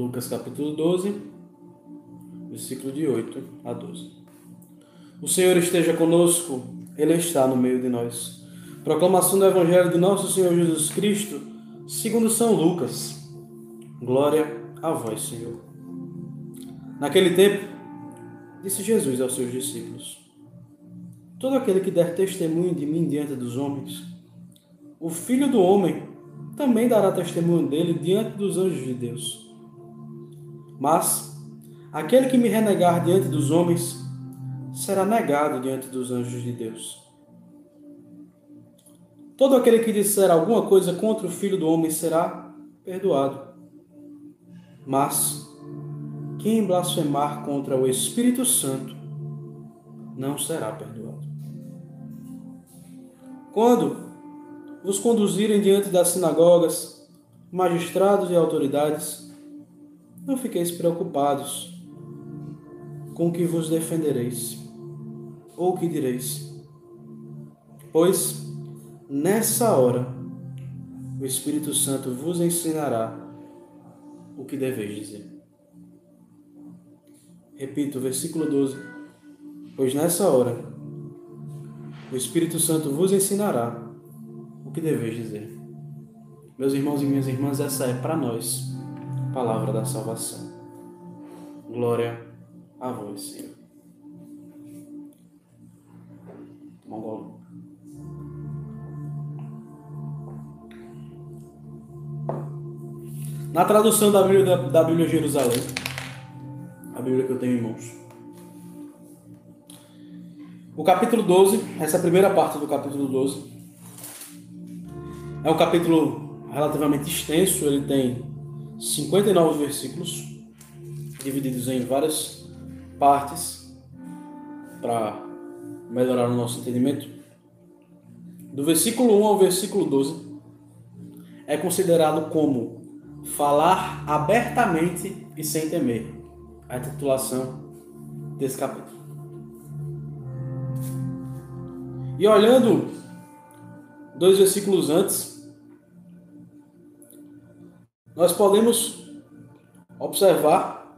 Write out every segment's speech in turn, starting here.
Lucas capítulo 12, versículo de 8 a 12. O Senhor esteja conosco, Ele está no meio de nós. Proclamação do Evangelho de nosso Senhor Jesus Cristo, segundo São Lucas. Glória a vós, Senhor. Naquele tempo, disse Jesus aos seus discípulos: Todo aquele que der testemunho de mim diante dos homens, o Filho do Homem também dará testemunho dele diante dos anjos de Deus. Mas aquele que me renegar diante dos homens será negado diante dos anjos de Deus. Todo aquele que disser alguma coisa contra o Filho do Homem será perdoado. Mas quem blasfemar contra o Espírito Santo não será perdoado. Quando vos conduzirem diante das sinagogas, magistrados e autoridades, não fiqueis preocupados com o que vos defendereis ou o que direis. Pois, nessa hora, o Espírito Santo vos ensinará o que deveis dizer. Repito, versículo 12. Pois nessa hora, o Espírito Santo vos ensinará o que deveis dizer. Meus irmãos e minhas irmãs, essa é para nós palavra da salvação. Glória a vós, Senhor. Mongol. Na tradução da Bíblia, da, Bíblia Jerusalém, a Bíblia que eu tenho em mãos, o capítulo 12, essa é primeira parte do capítulo 12, é um capítulo relativamente extenso, ele tem 59 versículos, divididos em várias partes, para melhorar o nosso entendimento. Do versículo 1 ao versículo 12, é considerado como falar abertamente e sem temer. A titulação desse capítulo. E olhando dois versículos antes, nós podemos observar,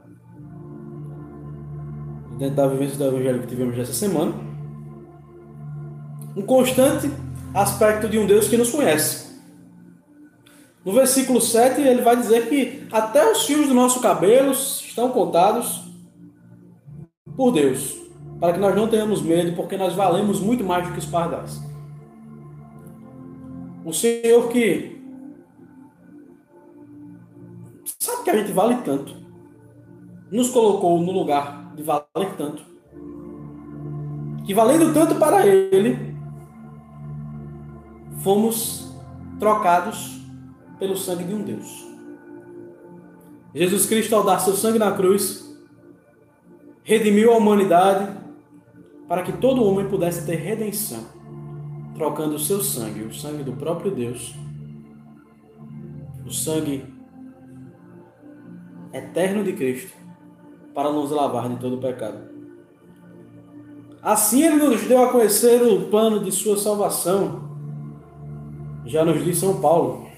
dentro da vivência do Evangelho que tivemos essa semana, um constante aspecto de um Deus que nos conhece. No versículo 7, ele vai dizer que até os fios do nosso cabelo estão contados por Deus, para que nós não tenhamos medo, porque nós valemos muito mais do que os pardais. Um Senhor que Sabe que a gente vale tanto. Nos colocou no lugar de valer tanto. Que valendo tanto para Ele, fomos trocados pelo sangue de um Deus. Jesus Cristo, ao dar seu sangue na cruz, redimiu a humanidade para que todo homem pudesse ter redenção, trocando o seu sangue, o sangue do próprio Deus, o sangue eterno de Cristo para nos lavar de todo o pecado. Assim ele nos deu a conhecer o plano de sua salvação. Já nos diz São Paulo.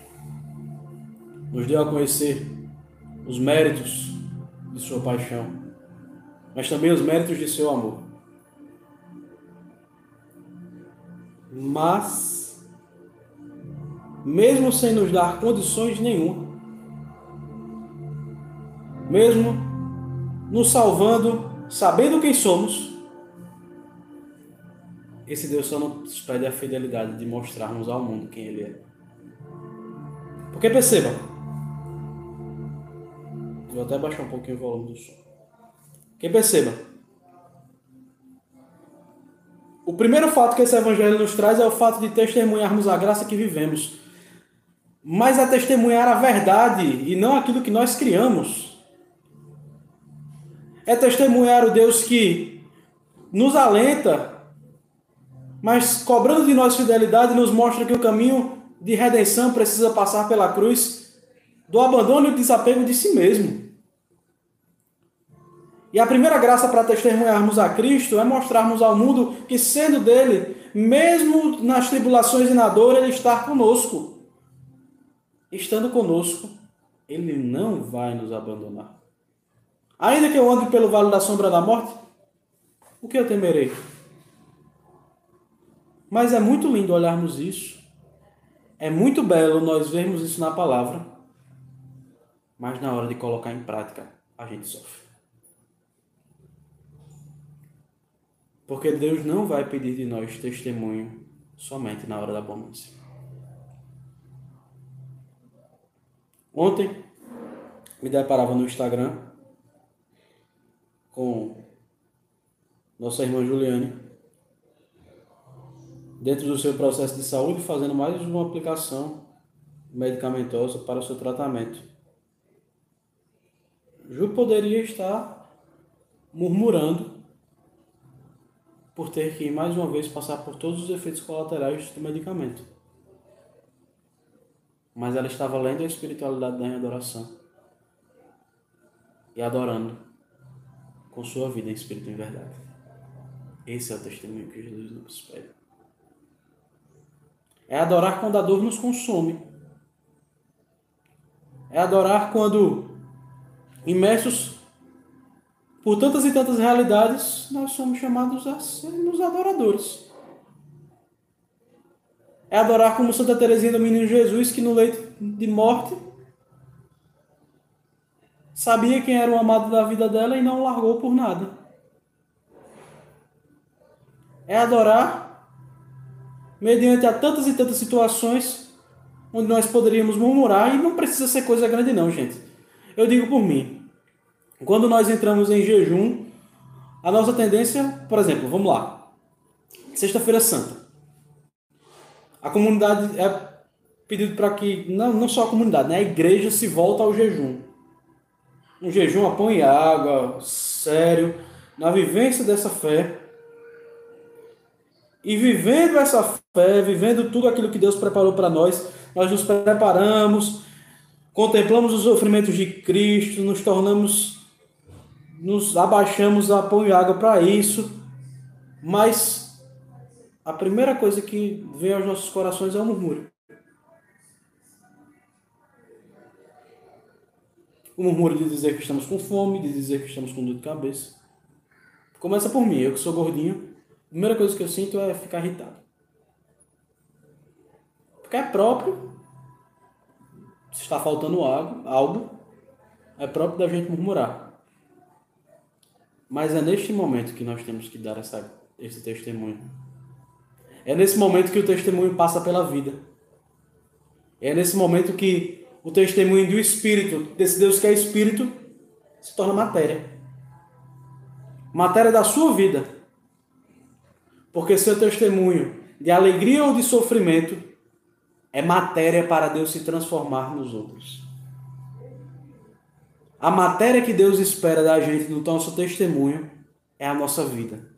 Nos deu a conhecer os méritos de sua paixão, mas também os méritos de seu amor. Mas, mesmo sem nos dar condições nenhuma, mesmo nos salvando, sabendo quem somos, esse Deus só nos pede a fidelidade de mostrarmos ao mundo quem Ele é. Porque perceba, vou até baixar um pouquinho o volume do som. Quem perceba, o primeiro fato que esse evangelho nos traz é o fato de testemunharmos a graça que vivemos, mas é testemunhar a verdade e não aquilo que nós criamos é testemunhar o Deus que nos alenta, mas cobrando de nós fidelidade, nos mostra que o caminho de redenção precisa passar pela cruz do abandono e desapego de si mesmo. E a primeira graça para testemunharmos a Cristo é mostrarmos ao mundo que, sendo dele, mesmo nas tribulações e na dor, ele está conosco. Estando conosco, Ele não vai nos abandonar. Ainda que eu ande pelo vale da sombra da morte, o que eu temerei? Mas é muito lindo olharmos isso. É muito belo nós vermos isso na palavra. Mas na hora de colocar em prática, a gente sofre. Porque Deus não vai pedir de nós testemunho somente na hora da abundância. Ontem me deparava no Instagram com nossa irmã Juliane, dentro do seu processo de saúde, fazendo mais uma aplicação medicamentosa para o seu tratamento. Ju poderia estar murmurando por ter que mais uma vez passar por todos os efeitos colaterais do medicamento. Mas ela estava lendo a espiritualidade da adoração e adorando com sua vida em espírito e verdade. Esse é o testemunho que Jesus nos pede. É adorar quando a dor nos consome. É adorar quando, imersos por tantas e tantas realidades, nós somos chamados a sermos adoradores. É adorar como Santa Teresinha do Menino Jesus, que no leito de morte sabia quem era o amado da vida dela e não largou por nada. É adorar mediante a tantas e tantas situações onde nós poderíamos murmurar e não precisa ser coisa grande não, gente. Eu digo por mim, quando nós entramos em jejum, a nossa tendência, por exemplo, vamos lá. Sexta-feira Santa. A comunidade é pedido para que, não, não só a comunidade, né, a igreja se volta ao jejum. Um jejum a pão e água, sério, na vivência dessa fé. E vivendo essa fé, vivendo tudo aquilo que Deus preparou para nós, nós nos preparamos, contemplamos os sofrimentos de Cristo, nos tornamos nos abaixamos a pão e água para isso, mas a primeira coisa que vem aos nossos corações é o murmúrio. O murmúrio de dizer que estamos com fome, de dizer que estamos com dor de cabeça. Começa por mim, eu que sou gordinho, a primeira coisa que eu sinto é ficar irritado. Porque é próprio, se está faltando algo, algo é próprio da gente murmurar. Mas é neste momento que nós temos que dar essa, esse testemunho. É nesse momento que o testemunho passa pela vida. É nesse momento que o testemunho do Espírito, desse Deus que é Espírito, se torna matéria. Matéria da sua vida. Porque seu testemunho de alegria ou de sofrimento é matéria para Deus se transformar nos outros. A matéria que Deus espera da gente no nosso testemunho é a nossa vida.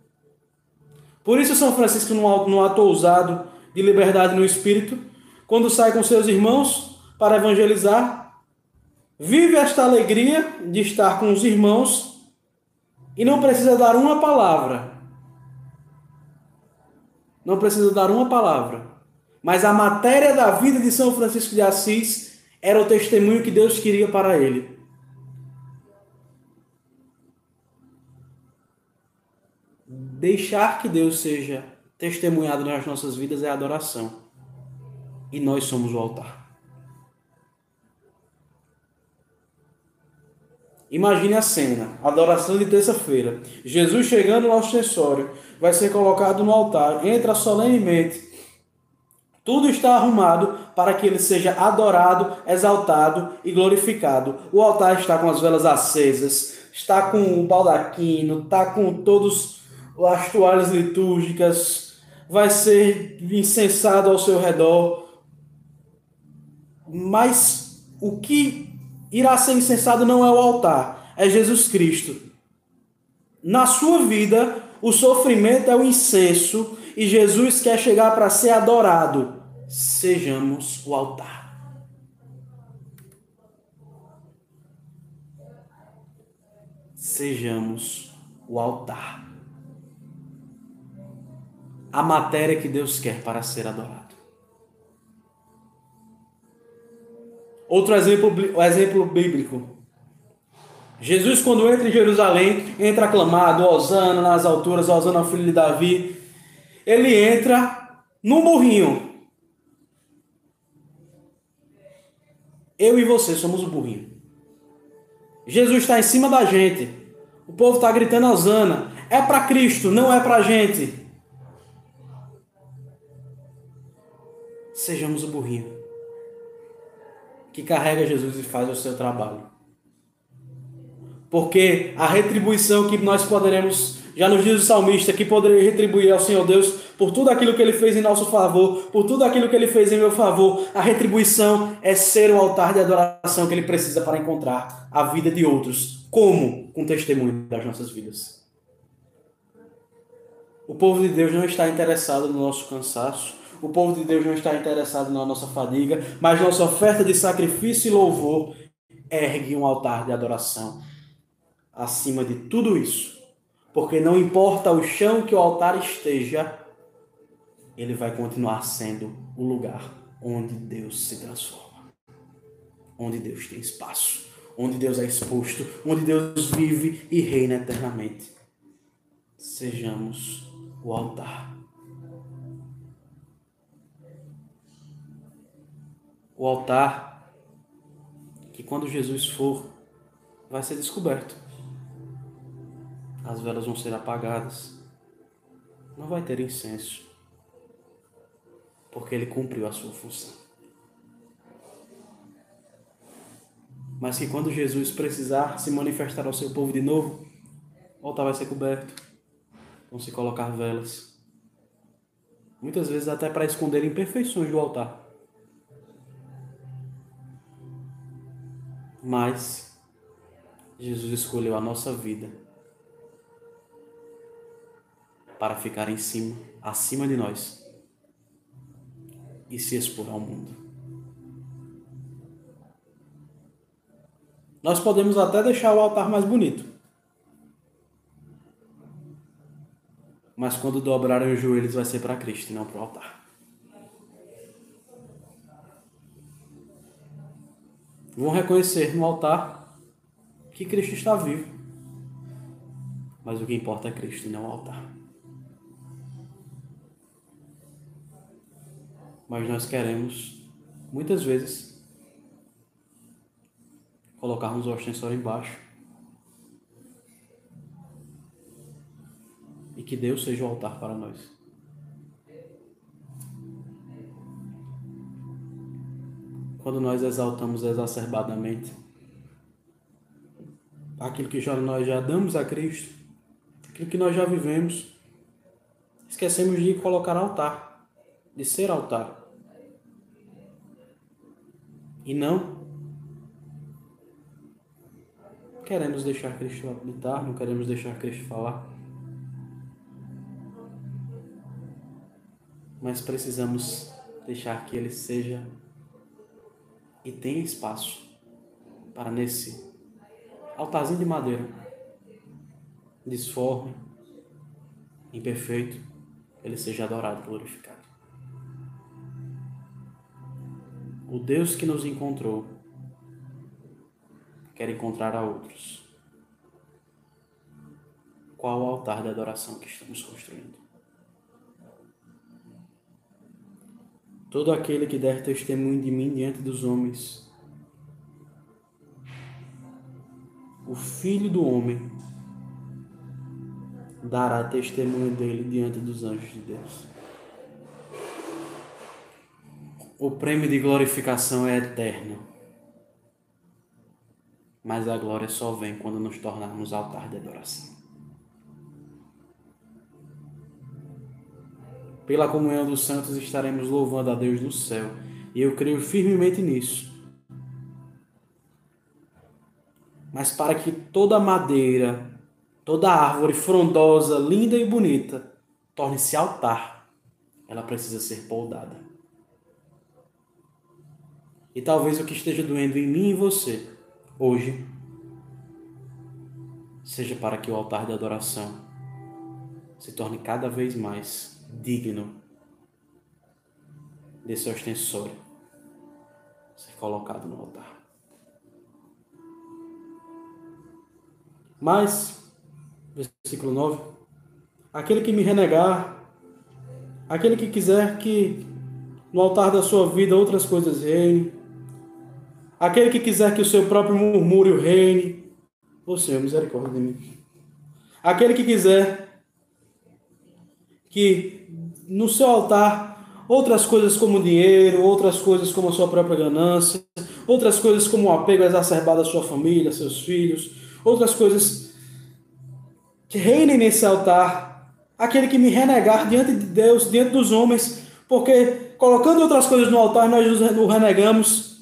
Por isso, São Francisco, no ato ousado de liberdade no espírito, quando sai com seus irmãos para evangelizar, vive esta alegria de estar com os irmãos e não precisa dar uma palavra. Não precisa dar uma palavra. Mas a matéria da vida de São Francisco de Assis era o testemunho que Deus queria para ele. Deixar que Deus seja testemunhado nas nossas vidas é adoração. E nós somos o altar. Imagine a cena, adoração de terça-feira. Jesus chegando ao ostensório, vai ser colocado no altar, entra solenemente. Tudo está arrumado para que ele seja adorado, exaltado e glorificado. O altar está com as velas acesas, está com o baldaquino, está com todos as toalhas litúrgicas, vai ser incensado ao seu redor. Mas o que irá ser incensado não é o altar, é Jesus Cristo. Na sua vida, o sofrimento é o incenso e Jesus quer chegar para ser adorado. Sejamos o altar. Sejamos o altar a matéria que Deus quer para ser adorado. Outro exemplo, exemplo bíblico. Jesus, quando entra em Jerusalém, entra aclamado, Osana nas alturas, Osana filho de Davi. Ele entra num burrinho. Eu e você somos o burrinho. Jesus está em cima da gente. O povo está gritando Osana. É para Cristo, não é para a gente. Sejamos o burrinho que carrega Jesus e faz o seu trabalho. Porque a retribuição que nós poderemos, já nos diz o salmista, que poderia retribuir ao Senhor Deus por tudo aquilo que ele fez em nosso favor, por tudo aquilo que ele fez em meu favor, a retribuição é ser o altar de adoração que ele precisa para encontrar a vida de outros. Como? Com testemunho das nossas vidas. O povo de Deus não está interessado no nosso cansaço, o povo de Deus não está interessado na nossa fadiga, mas nossa oferta de sacrifício e louvor ergue um altar de adoração acima de tudo isso. Porque não importa o chão que o altar esteja, ele vai continuar sendo o lugar onde Deus se transforma. Onde Deus tem espaço, onde Deus é exposto, onde Deus vive e reina eternamente. Sejamos o altar. O altar que quando Jesus for vai ser descoberto. As velas vão ser apagadas. Não vai ter incenso. Porque ele cumpriu a sua função. Mas que quando Jesus precisar se manifestar ao seu povo de novo, o altar vai ser coberto. Vão se colocar velas. Muitas vezes até para esconder imperfeições do altar. Mas Jesus escolheu a nossa vida para ficar em cima, acima de nós e se expor ao mundo. Nós podemos até deixar o altar mais bonito. Mas quando dobrarem os joelhos vai ser para Cristo e não para o altar. Vão reconhecer no altar que Cristo está vivo. Mas o que importa é Cristo e não o altar. Mas nós queremos, muitas vezes, colocarmos o ostensório embaixo. E que Deus seja o altar para nós. Quando nós exaltamos exacerbadamente aquilo que já, nós já damos a Cristo, aquilo que nós já vivemos, esquecemos de colocar altar, de ser altar. E não queremos deixar Cristo habitar, não queremos deixar Cristo falar. Mas precisamos deixar que Ele seja e tem espaço para nesse altarzinho de madeira, disforme, imperfeito, ele seja adorado e glorificado. O Deus que nos encontrou quer encontrar a outros. Qual o altar de adoração que estamos construindo? Todo aquele que der testemunho de mim diante dos homens. O Filho do Homem dará testemunho dele diante dos anjos de Deus. O prêmio de glorificação é eterno. Mas a glória só vem quando nos tornarmos altar de adoração. Pela comunhão dos santos estaremos louvando a Deus do céu. E eu creio firmemente nisso. Mas para que toda madeira, toda árvore frondosa, linda e bonita, torne-se altar, ela precisa ser poldada. E talvez o que esteja doendo em mim e você, hoje, seja para que o altar de adoração se torne cada vez mais digno desse ostensório ser colocado no altar. Mas, versículo 9: aquele que me renegar, aquele que quiser que no altar da sua vida outras coisas reinem, aquele que quiser que o seu próprio murmúrio reine, ô Senhor, misericórdia de mim. Aquele que quiser que no seu altar outras coisas como dinheiro, outras coisas como a sua própria ganância, outras coisas como o apego exacerbado à sua família, seus filhos, outras coisas que reinem nesse altar, aquele que me renegar diante de Deus, diante dos homens, porque colocando outras coisas no altar nós o renegamos,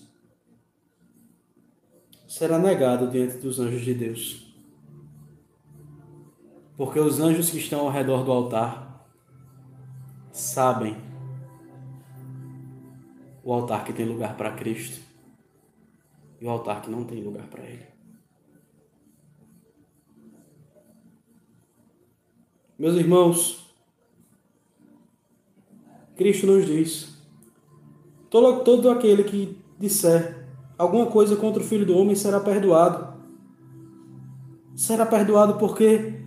será negado diante dos anjos de Deus. Porque os anjos que estão ao redor do altar sabem o altar que tem lugar para Cristo e o altar que não tem lugar para Ele. Meus irmãos, Cristo nos diz: todo, todo aquele que disser alguma coisa contra o Filho do Homem será perdoado. Será perdoado porque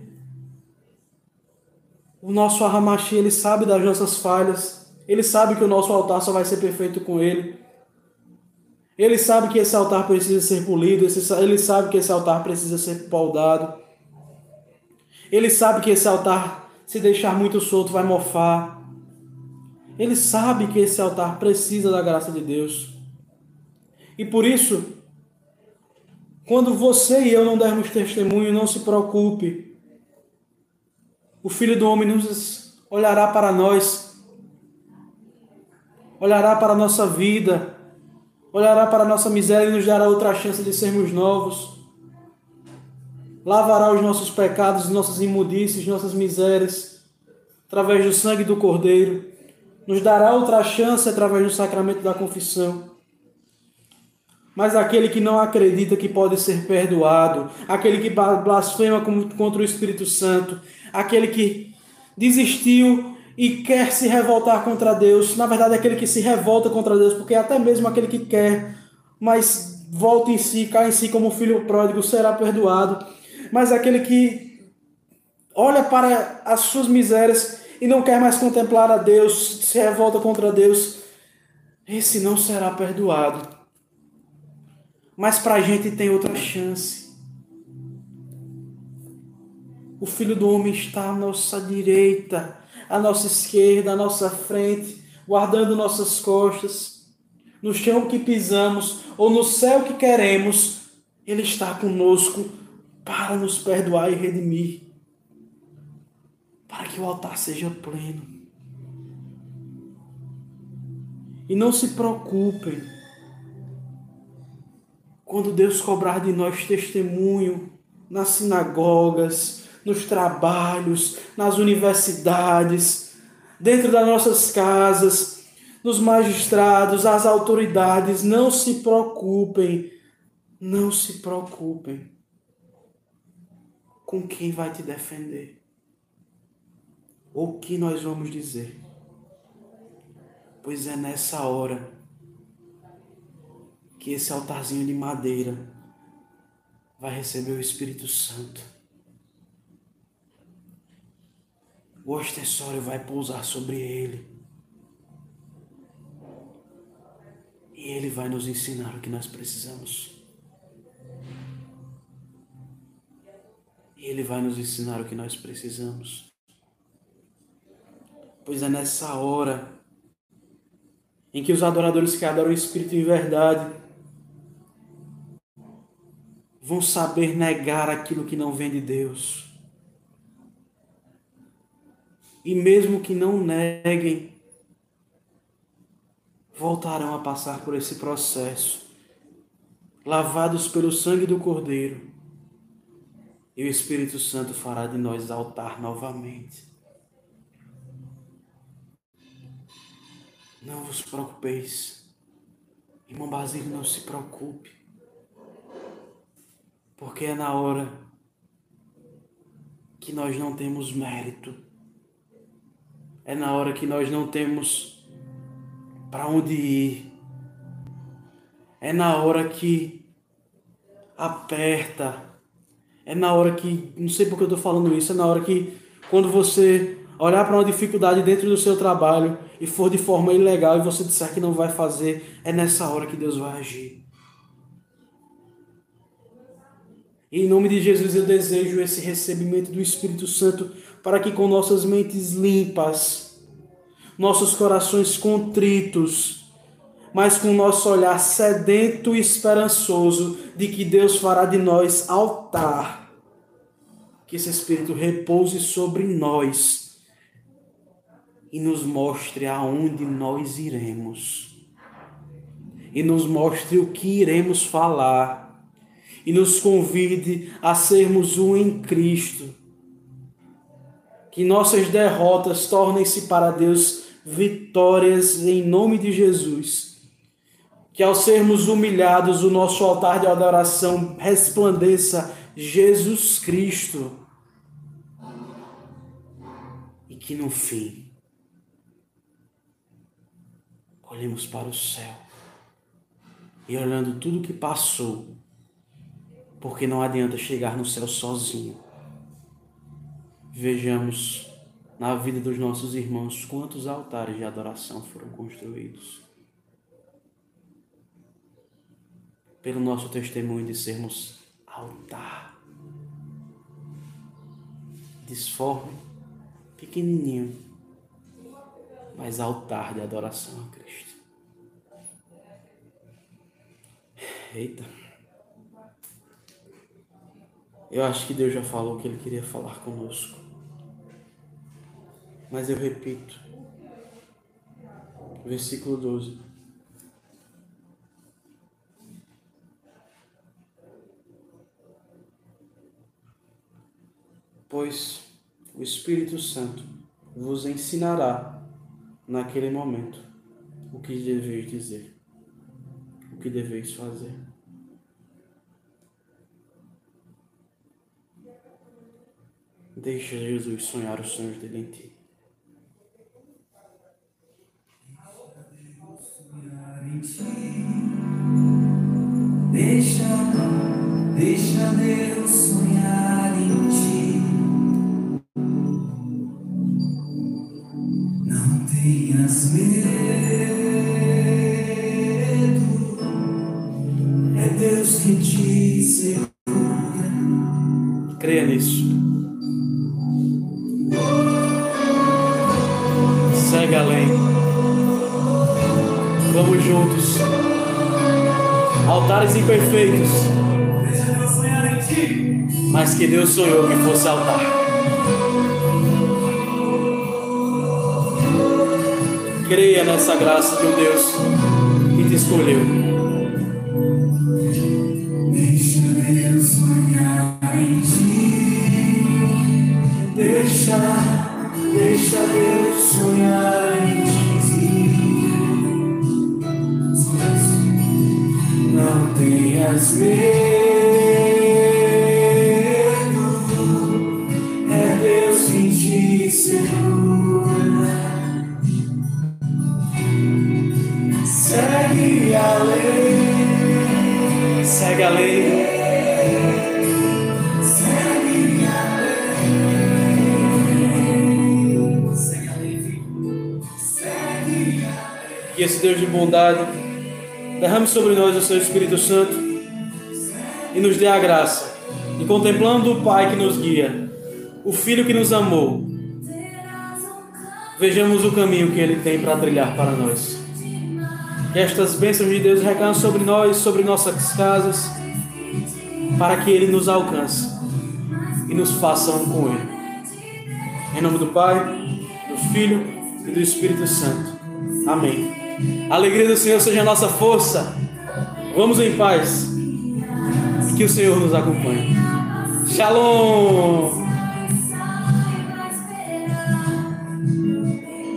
o nosso Aramashi, ele sabe das nossas falhas, ele sabe que o nosso altar só vai ser perfeito com ele. Ele sabe que esse altar precisa ser polido, ele sabe que esse altar precisa ser poldado. Ele sabe que esse altar, se deixar muito solto, vai mofar. Ele sabe que esse altar precisa da graça de Deus. E por isso, quando você e eu não dermos testemunho, não se preocupe. O Filho do Homem nos olhará para nós, olhará para a nossa vida, olhará para a nossa miséria e nos dará outra chance de sermos novos lavará os nossos pecados, nossas imundícies, nossas misérias, através do sangue do Cordeiro, nos dará outra chance através do sacramento da confissão. Mas aquele que não acredita que pode ser perdoado, aquele que blasfema contra o Espírito Santo, aquele que desistiu e quer se revoltar contra Deus, na verdade, aquele que se revolta contra Deus, porque até mesmo aquele que quer, mas volta em si, cai em si como filho pródigo, será perdoado mas aquele que olha para as suas misérias e não quer mais contemplar a Deus, se revolta contra Deus, esse não será perdoado. Mas para a gente tem outra chance. O Filho do Homem está à nossa direita, à nossa esquerda, à nossa frente, guardando nossas costas. No chão que pisamos ou no céu que queremos, Ele está conosco para nos perdoar e redimir, para que o altar seja pleno. E não se preocupem quando Deus cobrar de nós testemunho nas sinagogas, nos trabalhos, nas universidades, dentro das nossas casas, nos magistrados, as autoridades. Não se preocupem, não se preocupem com quem vai te defender? Ou o que nós vamos dizer? Pois é nessa hora que esse altarzinho de madeira vai receber o Espírito Santo. O ostensório vai pousar sobre ele. E ele vai nos ensinar o que nós precisamos. Ele vai nos ensinar o que nós precisamos. Pois é nessa hora em que os adoradores que adoram o Espírito em verdade vão saber negar aquilo que não vem de Deus. E mesmo que não neguem, voltarão a passar por esse processo, lavados pelo sangue do Cordeiro e o Espírito Santo fará de nós altar novamente. Não vos preocupeis. Irmão Basílio, não se preocupe. Porque é na hora que nós não temos mérito. É na hora que nós não temos para onde ir. É na hora que aperta. É na hora que, não sei porque eu estou falando isso, é na hora que quando você olhar para uma dificuldade dentro do seu trabalho e for de forma ilegal e você disser que não vai fazer, é nessa hora que Deus vai agir. E em nome de Jesus eu desejo esse recebimento do Espírito Santo para que com nossas mentes limpas, nossos corações contritos, mas com nosso olhar sedento e esperançoso de que Deus fará de nós altar, que esse Espírito repouse sobre nós e nos mostre aonde nós iremos. E nos mostre o que iremos falar. E nos convide a sermos um em Cristo. Que nossas derrotas tornem-se para Deus vitórias em nome de Jesus. Que ao sermos humilhados, o nosso altar de adoração resplandeça Jesus Cristo. E que no fim olhemos para o céu e olhando tudo que passou, porque não adianta chegar no céu sozinho. Vejamos na vida dos nossos irmãos quantos altares de adoração foram construídos. Pelo nosso testemunho de sermos altar. Disforme, pequenininho, mas altar de adoração a Cristo. Eita. Eu acho que Deus já falou o que Ele queria falar conosco. Mas eu repito. Versículo 12. Pois o Espírito Santo vos ensinará naquele momento o que deveis dizer, o que deveis fazer. Deixa Jesus sonhar os sonhos dele em Deixa, deixa Deus sonhar Deus sonhou que fosse altar. Creia nessa graça de um Deus que te escolheu. Deixa Deus sonhar em ti. Deixa, deixa Deus sonhar em ti. Não tenhas medo. Que esse Deus de bondade derrame sobre nós o seu Espírito Santo e nos dê a graça de contemplando o Pai que nos guia, o Filho que nos amou, vejamos o caminho que Ele tem para trilhar para nós. Que estas bênçãos de Deus recaiam sobre nós, sobre nossas casas, para que Ele nos alcance e nos faça um com Ele. Em nome do Pai, do Filho e do Espírito Santo. Amém. A alegria do Senhor seja a nossa força. Vamos em paz. Que o Senhor nos acompanhe. Shalom!